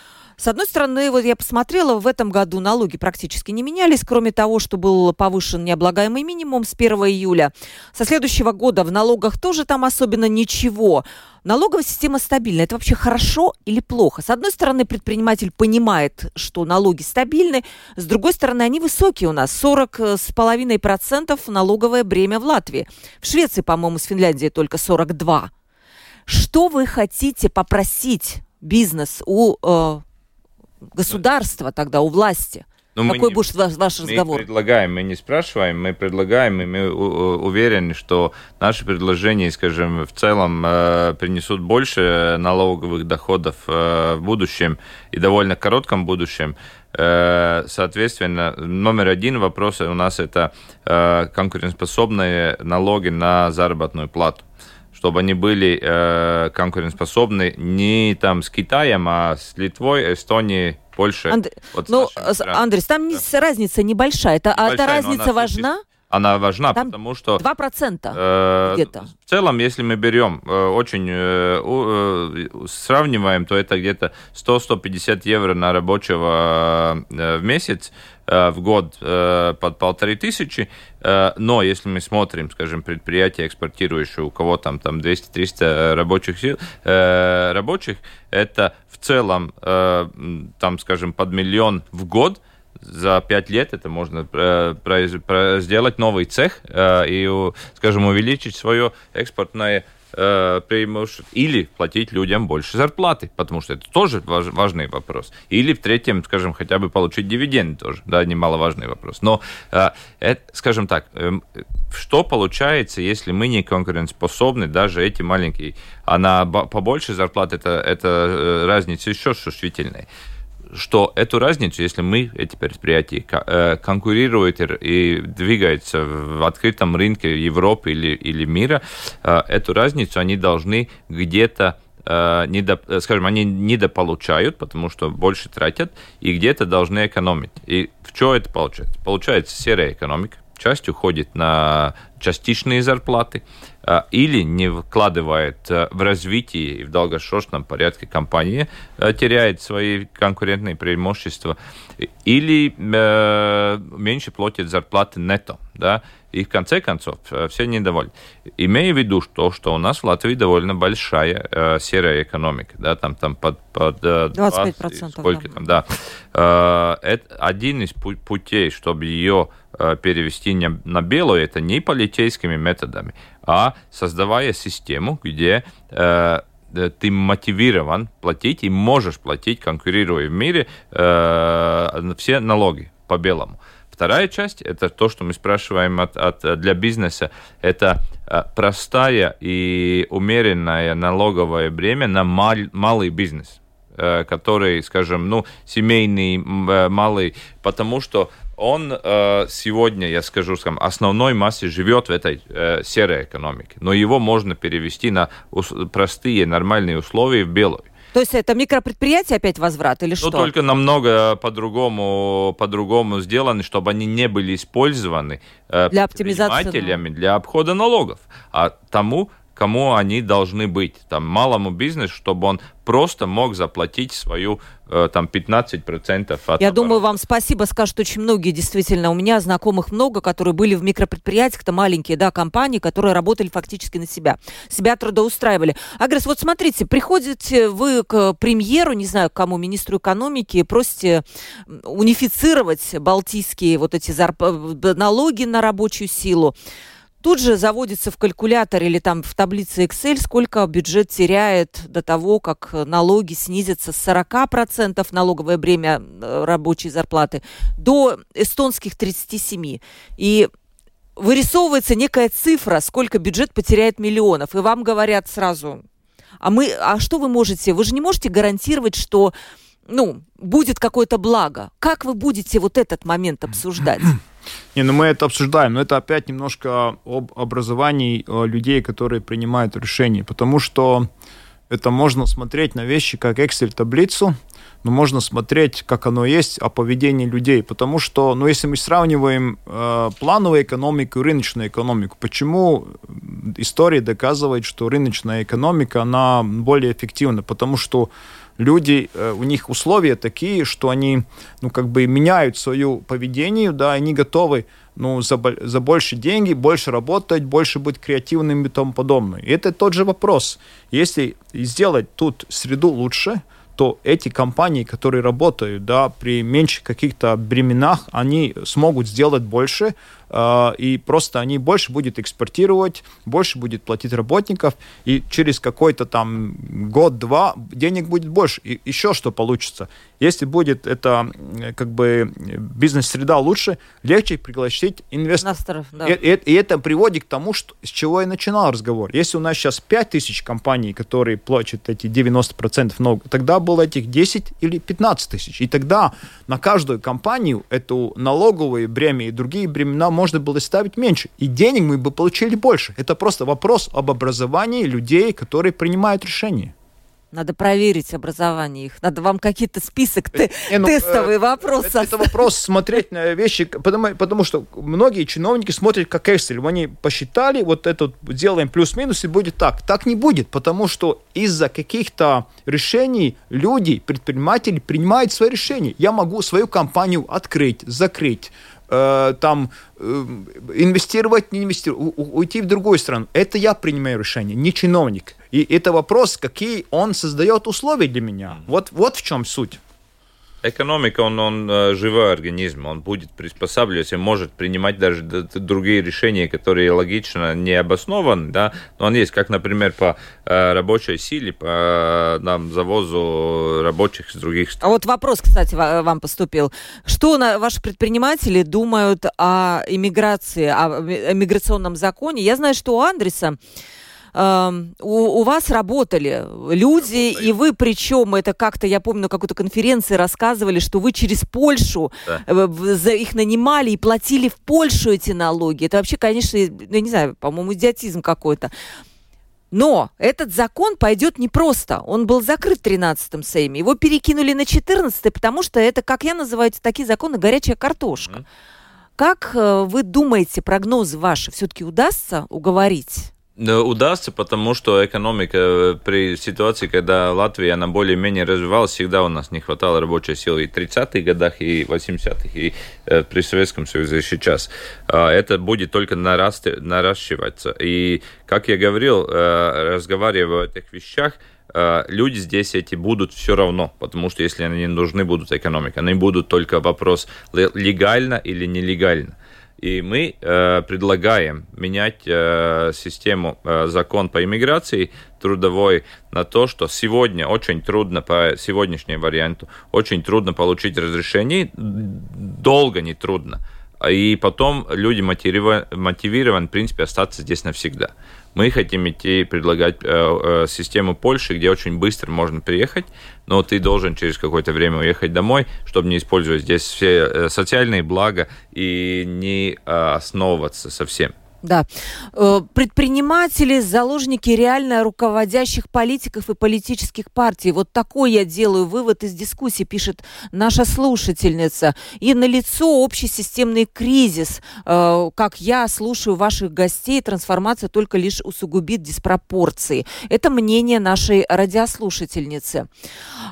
С одной стороны, вот я посмотрела, в этом году налоги практически не менялись, кроме того, что был повышен необлагаемый минимум с 1 июля. Со следующего года в налогах тоже там особенно ничего. Налоговая система стабильна. Это вообще хорошо или плохо? С одной стороны, предприниматель понимает, что налоги стабильны, с другой стороны, они высокие у нас. 40,5% налоговое бремя в Латвии. В Швеции, по-моему, с Финляндией только 42. Что вы хотите попросить бизнес у э, государства тогда, у власти? Но ну, Какой не, будет ваш, ваш разговор? Мы предлагаем, мы не спрашиваем, мы предлагаем, и мы уверены, что наши предложения, скажем, в целом э, принесут больше налоговых доходов э, в будущем и довольно коротком будущем. Э, соответственно, номер один вопрос у нас это э, конкурентоспособные налоги на заработную плату чтобы они были э, конкурентоспособны не там с Китаем, а с Литвой, Эстонией, Польшей. Анд... Вот ну, Андрей, там да. разница небольшая. Это, небольшая, а эта разница важна? Она важна, Там потому что... 2% э, где-то. В целом, если мы берем, э, очень э, э, сравниваем, то это где-то 100-150 евро на рабочего э, в месяц. Э, в год э, под полторы тысячи, э, но если мы смотрим, скажем, предприятия, экспортирующие, у кого там, там 200-300 рабочих сил, рабочих, это в целом, там, скажем, под миллион в год, за пять лет это можно сделать новый цех и, скажем, увеличить свое экспортное э, преимуществ, или платить людям больше зарплаты, потому что это тоже важ, важный вопрос. Или в третьем, скажем, хотя бы получить дивиденды тоже, да, немаловажный вопрос. Но, э, скажем так, э, что получается, если мы не конкурентоспособны, даже эти маленькие, а на побольше зарплат это, это э, разница еще чувствительная что эту разницу, если мы, эти предприятия, э, конкурируют и двигаются в открытом рынке Европы или, или мира, э, эту разницу они должны где-то э, недо, скажем, они недополучают, потому что больше тратят, и где-то должны экономить. И в чем это получается? Получается серая экономика, часть уходит на частичные зарплаты, а, или не вкладывает а, в развитие и в долгосрочном порядке компании, а, теряет свои конкурентные преимущества, или меньше платит зарплаты нетто, да, и в конце концов все недовольны. Имея в виду то, что у нас в Латвии довольно большая э, серая экономика, да, там, там под, под 25%, 20, сколько да. там, да. Э, это один из путей, чтобы ее перевести не на белую, это не полицейскими методами, а создавая систему, где э, ты мотивирован платить и можешь платить, конкурируя в мире, э, все налоги по белому. Вторая часть это то, что мы спрашиваем от, от, для бизнеса. Это э, простая и умеренная налоговое бремя на мал, малый бизнес, э, который, скажем, ну, семейный, малый, потому что он э, сегодня, я скажу, скажем, основной массе живет в этой э, серой экономике, но его можно перевести на простые нормальные условия в белую. То есть это микропредприятие опять возврат или ну, что? Ну, только намного по-другому, по-другому сделаны, чтобы они не были использованы э, для оптимизации, для обхода налогов. А тому кому они должны быть. Там, малому бизнесу, чтобы он просто мог заплатить свою э, там 15% от Я оборота. думаю, вам спасибо скажут очень многие, действительно. У меня знакомых много, которые были в микропредприятиях, это маленькие, да, компании, которые работали фактически на себя. Себя трудоустраивали. Агресс, вот смотрите, приходите вы к премьеру, не знаю, к кому, министру экономики, просите унифицировать балтийские вот эти зарп... налоги на рабочую силу. Тут же заводится в калькулятор или там в таблице Excel, сколько бюджет теряет до того, как налоги снизятся с 40% налоговое бремя э, рабочей зарплаты до эстонских 37%. И вырисовывается некая цифра, сколько бюджет потеряет миллионов. И вам говорят сразу, а, мы, а что вы можете? Вы же не можете гарантировать, что ну, будет какое-то благо. Как вы будете вот этот момент обсуждать? Не, ну мы это обсуждаем, но это опять немножко об образовании э, людей, которые принимают решения, потому что это можно смотреть на вещи как Excel-таблицу, но можно смотреть, как оно есть, о поведении людей. Потому что, ну, если мы сравниваем э, плановую экономику и рыночную экономику, почему история доказывает, что рыночная экономика, она более эффективна? Потому что люди, э, у них условия такие, что они, ну, как бы меняют свое поведение, да, они готовы, ну, за, за больше деньги, больше работать, больше быть креативными и тому подобное. И это тот же вопрос. Если сделать тут среду лучше, то эти компании, которые работают, да, при меньших каких-то бременах, они смогут сделать больше, и просто они больше будут экспортировать, больше будет платить работников, и через какой-то там год-два денег будет больше. И еще что получится? Если будет это как бы бизнес-среда лучше, легче пригласить инвесторов. Да. И, и, и это приводит к тому, что, с чего я начинал разговор. Если у нас сейчас 5 тысяч компаний, которые платят эти 90% налогов, тогда было этих 10 или 15 тысяч. И тогда на каждую компанию эту налоговые бремя и другие бремена можно было ставить меньше, и денег мы бы получили больше. Это просто вопрос об образовании людей, которые принимают решения. Надо проверить образование их. Надо вам какие-то список те, э, ну, тестовые э, вопросы. Это, это вопрос смотреть на вещи, потому, потому что многие чиновники смотрят как Excel. Они посчитали, вот это делаем плюс-минус, и будет так. Так не будет, потому что из-за каких-то решений люди, предприниматели принимают свои решения. Я могу свою компанию открыть, закрыть, э, там э, инвестировать, не инвестировать, у, уйти в другую страну. Это я принимаю решение, не чиновник. И это вопрос, какие он создает условия для меня. Вот, вот в чем суть. Экономика, он, он э, живой организм, он будет приспосабливаться, может принимать даже другие решения, которые логично не обоснованы, да, но он есть, как, например, по э, рабочей силе, по нам, завозу рабочих с других стран. А вот вопрос, кстати, вам поступил. Что на, ваши предприниматели думают о иммиграции, о миграционном законе? Я знаю, что у Андреса у, у вас работали люди, и вы, причем это как-то, я помню, на какой-то конференции рассказывали, что вы через Польшу да. Э, за их нанимали и платили в Польшу эти налоги. Это вообще, конечно, ну, я не знаю, по-моему, идиотизм какой-то. Но этот закон пойдет непросто. Он был закрыт в 13-м Сейме. Его перекинули на 14-й, потому что это, как я называю, такие законы, горячая картошка. Mm-hmm Как э, вы думаете, прогнозы ваши все-таки удастся уговорить? Удастся, потому что экономика э, при ситуации, когда Латвия, она более-менее развивалась, всегда у нас не хватало рабочей силы и в 30-х годах, и 80-х, и э, при Советском Союзе сейчас. Э, это будет только нарасти, наращиваться. И, как я говорил, э, разговаривая о этих вещах, люди здесь эти будут все равно, потому что если они нужны будут экономике, они будут только вопрос легально или нелегально. И мы э, предлагаем менять э, систему э, закон по иммиграции трудовой на то, что сегодня очень трудно по сегодняшнему варианту, очень трудно получить разрешение, долго не трудно. И потом люди мотивированы, мотивированы, в принципе, остаться здесь навсегда. Мы хотим идти предлагать э, э, систему Польши, где очень быстро можно приехать, но ты должен через какое-то время уехать домой, чтобы не использовать здесь все э, социальные блага и не э, основываться совсем. Да. Э, предприниматели, заложники реально руководящих политиков и политических партий. Вот такой я делаю вывод из дискуссии, пишет наша слушательница. И на лицо общий системный кризис. Э, как я слушаю ваших гостей, трансформация только лишь усугубит диспропорции. Это мнение нашей радиослушательницы.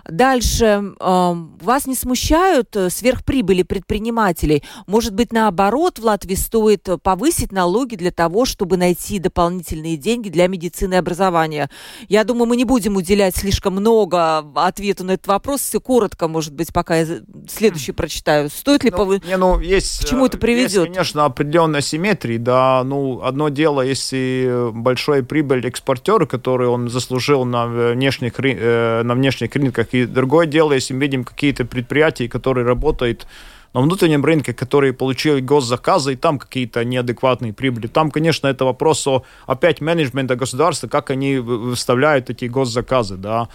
Дальше. Э, вас не смущают сверхприбыли предпринимателей? Может быть, наоборот, в Латвии стоит повысить налоги для того, чтобы найти дополнительные деньги для медицины и образования. Я думаю, мы не будем уделять слишком много ответу на этот вопрос. Все коротко, может быть, пока я следующий прочитаю. Стоит ли ну, повы... не, ну, есть, к чему это приведет? Есть, конечно, определенная симметрия. Да, ну, одно дело, если большой прибыль экспортера, который он заслужил на внешних, э, на внешних рынках, и другое дело, если мы видим какие-то предприятия, которые работают на внутреннем рынке, которые получили госзаказы, и там какие-то неадекватные прибыли. Там, конечно, это вопрос о, опять, менеджмента государства, как они выставляют эти госзаказы, да.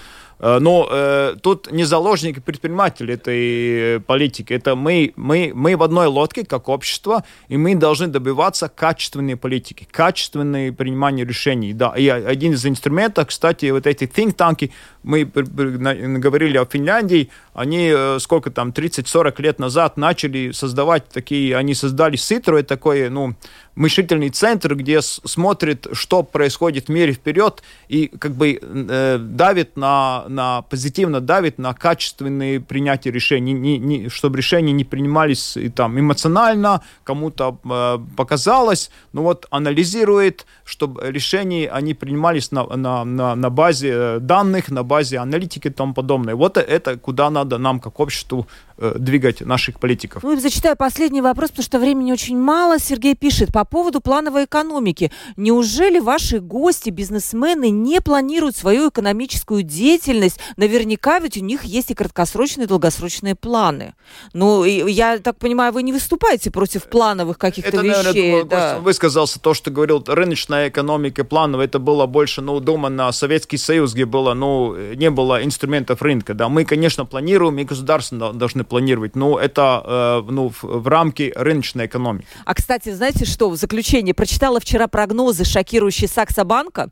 Э, но э, тут не заложники предприниматели этой политики. Это мы, мы, мы в одной лодке, как общество, и мы должны добиваться качественной политики, качественной принимания решений. Да, и один из инструментов, кстати, вот эти think tanки, мы говорили о Финляндии, они э, сколько там, 30-40 лет назад начали создавать такие, они создали СИТРу, это такой, ну, мыслительный центр, где смотрит, что происходит в мире вперед и как бы э, давит на, на позитивно давит на качественные принятия решений, не, не, чтобы решения не принимались и, там эмоционально, кому-то э, показалось, но вот анализирует, чтобы решения они принимались на, на, на, на базе данных, на базе аналитики и тому подобное. Вот это куда надо нам как обществу двигать наших политиков. Ну и зачитаю последний вопрос, потому что времени очень мало. Сергей пишет по поводу плановой экономики. Неужели ваши гости, бизнесмены, не планируют свою экономическую деятельность? Наверняка ведь у них есть и краткосрочные, и долгосрочные планы. Ну, я так понимаю, вы не выступаете против плановых каких-то вещей. Наверное, да. высказался то, что говорил, рыночная экономика плановая, это было больше, ну, дома на Советский Союз, где было, ну, не было инструментов рынка, да. Мы, конечно, планируем, и государство должны должны планировать, но это э, ну, в, в рамки рыночной экономики. А, кстати, знаете что, в заключение, прочитала вчера прогнозы шокирующие Саксобанка,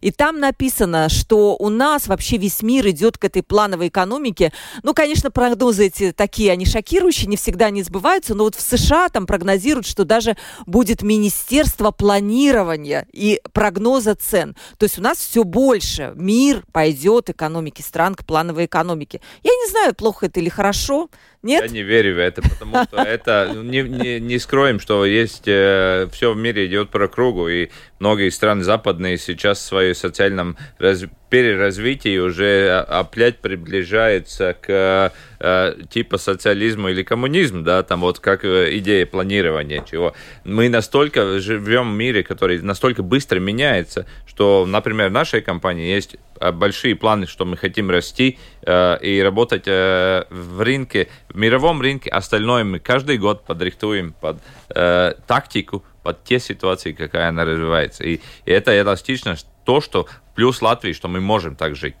и там написано, что у нас вообще весь мир идет к этой плановой экономике. Ну, конечно, прогнозы эти такие, они шокирующие, не всегда они сбываются, но вот в США там прогнозируют, что даже будет Министерство планирования и прогноза цен. То есть у нас все больше. Мир пойдет экономики стран к плановой экономике. Я не знаю, плохо это или хорошо, нет? Я не верю в это, потому что это ну, не, не, не скроем, что есть э, все в мире идет по кругу, и многие страны западные сейчас в своем социальном раз, переразвитии уже опять приближаются к э, типа социализму или коммунизму, да, там вот как э, идея планирования чего. Мы настолько живем в мире, который настолько быстро меняется, что, например, в нашей компании есть большие планы, что мы хотим расти э, и работать э, в рынке, в мировом рынке. Остальное мы каждый год подрихтуем под э, тактику, под те ситуации, какая она развивается. И, и это эластичность, то, что плюс Латвии, что мы можем так жить.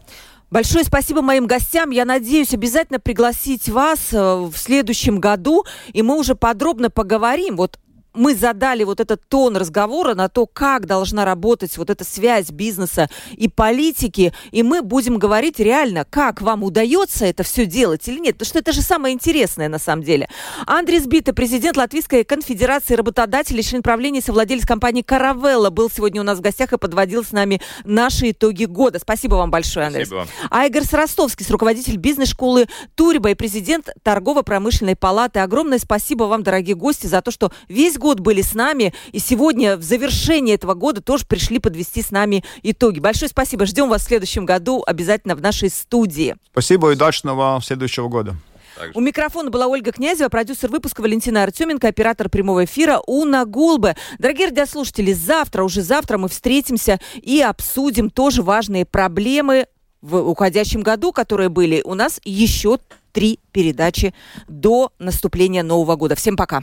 Большое спасибо моим гостям. Я надеюсь обязательно пригласить вас э, в следующем году, и мы уже подробно поговорим. Вот мы задали вот этот тон разговора на то, как должна работать вот эта связь бизнеса и политики, и мы будем говорить реально, как вам удается это все делать или нет, потому что это же самое интересное на самом деле. Андрей Сбита, президент Латвийской конфедерации работодателей, член правления, совладелец компании «Каравелла», был сегодня у нас в гостях и подводил с нами наши итоги года. Спасибо вам большое, Андрей. Спасибо. А Игорь Сростовский, руководитель бизнес-школы Туриба и президент торгово-промышленной палаты. Огромное спасибо вам, дорогие гости, за то, что весь год были с нами. И сегодня в завершении этого года тоже пришли подвести с нами итоги. Большое спасибо. Ждем вас в следующем году обязательно в нашей студии. Спасибо и удачного следующего года. Также. У микрофона была Ольга Князева, продюсер выпуска Валентина Артеменко, оператор прямого эфира Уна Гулбе. Дорогие радиослушатели, завтра, уже завтра мы встретимся и обсудим тоже важные проблемы в уходящем году, которые были. У нас еще три передачи до наступления Нового года. Всем пока.